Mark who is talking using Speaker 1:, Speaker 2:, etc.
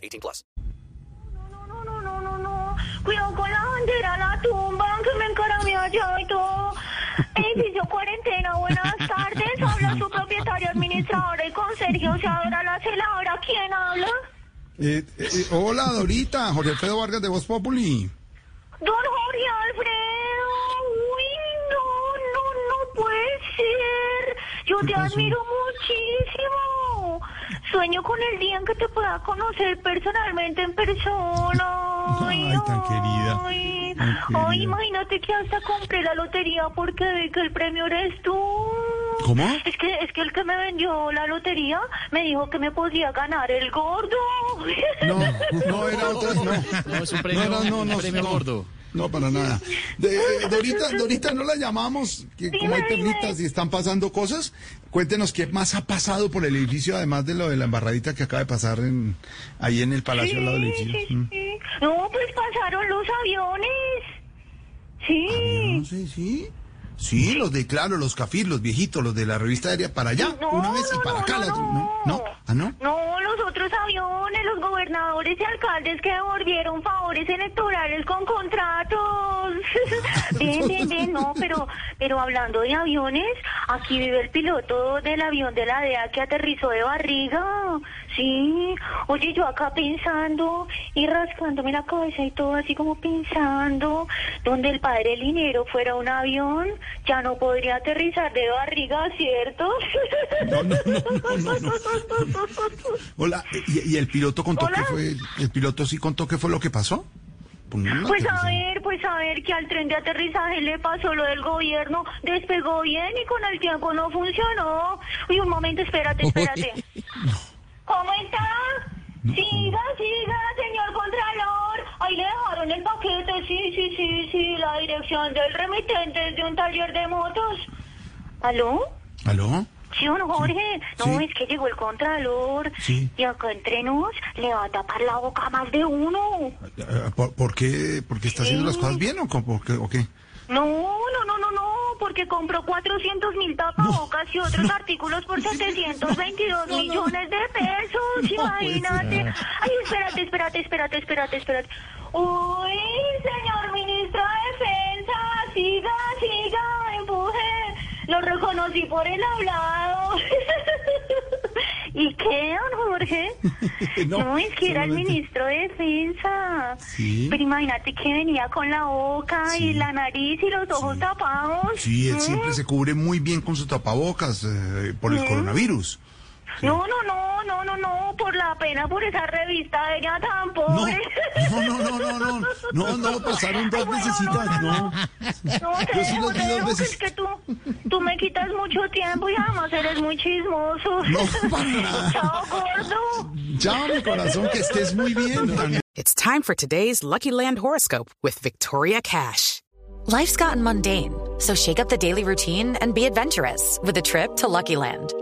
Speaker 1: 18 plus.
Speaker 2: No, no, no, no, no, no. Cuidado con la bandera, la tumba, que me encaramé allá y todo. Edificio cuarentena, buenas tardes. Habla su propietaria administradora y con Sergio Seadora la celadora. ¿Quién habla?
Speaker 3: Eh, eh, hola, Dorita, Jorge Alfredo Vargas de Voz Populi.
Speaker 2: Don Jorge Alfredo. Uy, no, no, no puede ser. Yo
Speaker 3: ¿Qué
Speaker 2: te
Speaker 3: pasó?
Speaker 2: admiro muchísimo. Sueño con el día en que te pueda conocer personalmente en persona.
Speaker 3: Ay, tan querida.
Speaker 2: Ay,
Speaker 3: Tan
Speaker 2: ay,
Speaker 3: querida.
Speaker 2: imagínate que hasta compré la lotería porque vi que el premio eres tú.
Speaker 3: ¿Cómo?
Speaker 2: Es que, es que el que me vendió la lotería me dijo que me podía ganar el gordo.
Speaker 3: No, no era otra, no.
Speaker 4: No, es un premio,
Speaker 3: no, no, no,
Speaker 4: un premio
Speaker 3: no.
Speaker 4: gordo.
Speaker 3: No, para nada. De- eh, Dorita, Dorita, no la llamamos, que como hay perlitas y están pasando cosas, cuéntenos qué más ha pasado por el edificio, además de lo de la embarradita que acaba de pasar en, ahí en el palacio al lado del
Speaker 2: Sí,
Speaker 3: edificio.
Speaker 2: sí,
Speaker 3: Mm.
Speaker 2: sí. No, pues pasaron los aviones. Sí.
Speaker 3: Sé, sí. Sí, los de, claro, los cafir, los viejitos, los de la revista aérea para allá,
Speaker 2: No,
Speaker 3: una vez y para
Speaker 2: no,
Speaker 3: acá
Speaker 2: no,
Speaker 3: la otra.
Speaker 2: no.
Speaker 3: ¿No? ¿Ah, no?
Speaker 2: No, los otros aviones, gobernadores y alcaldes que devolvieron favores electorales con contratos. bien, bien, bien, no, pero, pero hablando de aviones, aquí vive el piloto del avión de la DEA que aterrizó de barriga. Sí, oye, yo acá pensando y rascándome la cabeza y todo así como pensando, donde el padre Linero fuera un avión, ya no podría aterrizar de barriga, ¿cierto?
Speaker 3: No, no, no, no, no, no. Hola, ¿y, y el piloto contó
Speaker 2: Hola.
Speaker 3: qué fue? ¿El piloto sí contó qué fue lo que pasó? Pues,
Speaker 2: Pues a ver, pues a ver que al tren de aterrizaje le pasó lo del gobierno, despegó bien y con el tiempo no funcionó. Uy, un momento, espérate, espérate. ¿Cómo está? Siga, siga, señor Contralor. Ahí le dejaron el paquete, sí, sí, sí, sí, la dirección del remitente es de un taller de motos. ¿Aló?
Speaker 3: ¿Aló?
Speaker 2: Sí, don Jorge. No,
Speaker 3: sí.
Speaker 2: es que llegó el Contralor.
Speaker 3: Sí.
Speaker 2: Y acá entre nos le va a tapar la boca a más de uno.
Speaker 3: Eh, ¿Por, por qué? ¿Porque está haciendo las cosas bien o, por qué, o qué?
Speaker 2: No, no, no, no, no, porque compró 400 mil tapabocas y otros artículos por 722 millones de pesos, imagínate. Ay, espérate, espérate, espérate, espérate, espérate. Uy, señor ministro de Defensa, siga, siga, empuje. Lo reconocí por el hablado. ¿Y qué, don Jorge?
Speaker 3: No,
Speaker 2: No, es que era el ministro de Defensa.
Speaker 3: Sí.
Speaker 2: Pero imagínate que venía con la boca y la nariz y los ojos tapados.
Speaker 3: Sí, él
Speaker 2: ¿Mm?
Speaker 3: siempre se cubre muy bien con sus tapabocas eh, por el coronavirus.
Speaker 2: No, no, no, no, no, no, por la pena por esa revista de ella tan
Speaker 3: No,
Speaker 2: pobre.
Speaker 3: no, no, no, no, no, no, no, pasaron dos
Speaker 2: Ay, bueno,
Speaker 3: necesitas, no.
Speaker 2: No, te
Speaker 3: Yo sí
Speaker 2: dejo,
Speaker 3: los vi
Speaker 2: te
Speaker 3: dos veces.
Speaker 2: es que tú, tú me quitas mucho tiempo y además eres muy chismoso.
Speaker 3: No, para nada.
Speaker 2: Chao, gordo.
Speaker 3: Chao, mi corazón, que estés muy bien.
Speaker 5: It's time for today's Lucky Land horoscope with Victoria Cash.
Speaker 6: Life's gotten mundane, so shake up the daily routine and be adventurous with a trip to Lucky Land.